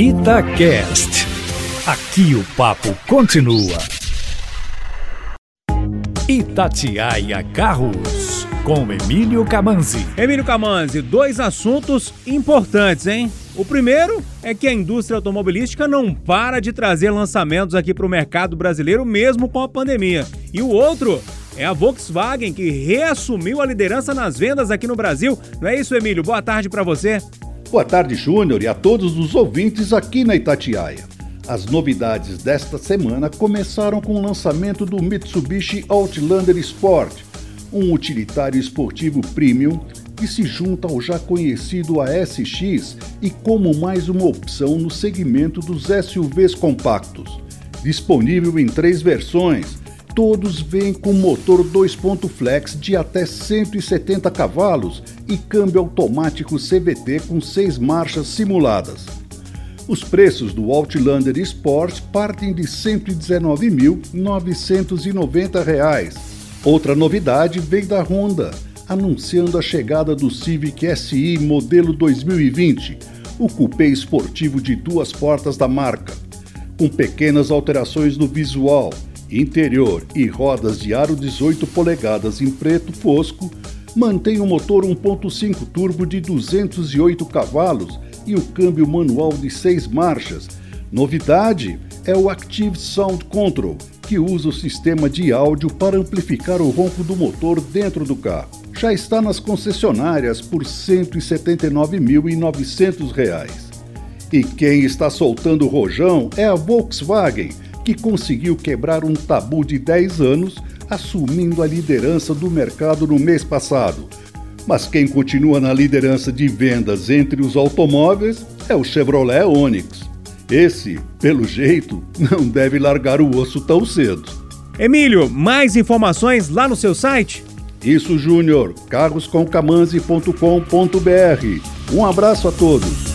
Itacast. Aqui o papo continua. Itatiaia Carros, com Emílio Camanzi. Emílio Camanzi, dois assuntos importantes, hein? O primeiro é que a indústria automobilística não para de trazer lançamentos aqui para o mercado brasileiro, mesmo com a pandemia. E o outro é a Volkswagen, que reassumiu a liderança nas vendas aqui no Brasil. Não é isso, Emílio? Boa tarde para você. Boa tarde, Júnior, e a todos os ouvintes aqui na Itatiaia. As novidades desta semana começaram com o lançamento do Mitsubishi Outlander Sport, um utilitário esportivo premium que se junta ao já conhecido ASX e como mais uma opção no segmento dos SUVs compactos. Disponível em três versões, todos vêm com motor 2. flex de até 170 cavalos e câmbio automático CVT com seis marchas simuladas. Os preços do Outlander Sport partem de R$ 119.990. Outra novidade vem da Honda, anunciando a chegada do Civic SI modelo 2020, o cupê esportivo de duas portas da marca, com pequenas alterações no visual interior e rodas de aro 18 polegadas em preto fosco, mantém o motor 1.5 turbo de 208 cavalos e o câmbio manual de 6 marchas. Novidade é o Active Sound Control, que usa o sistema de áudio para amplificar o ronco do motor dentro do carro. Já está nas concessionárias por R$ 179.900. E quem está soltando o rojão é a Volkswagen que conseguiu quebrar um tabu de 10 anos, assumindo a liderança do mercado no mês passado. Mas quem continua na liderança de vendas entre os automóveis é o Chevrolet Onix. Esse, pelo jeito, não deve largar o osso tão cedo. Emílio, mais informações lá no seu site? Isso, Júnior, carroscomcamanzi.com.br. Um abraço a todos.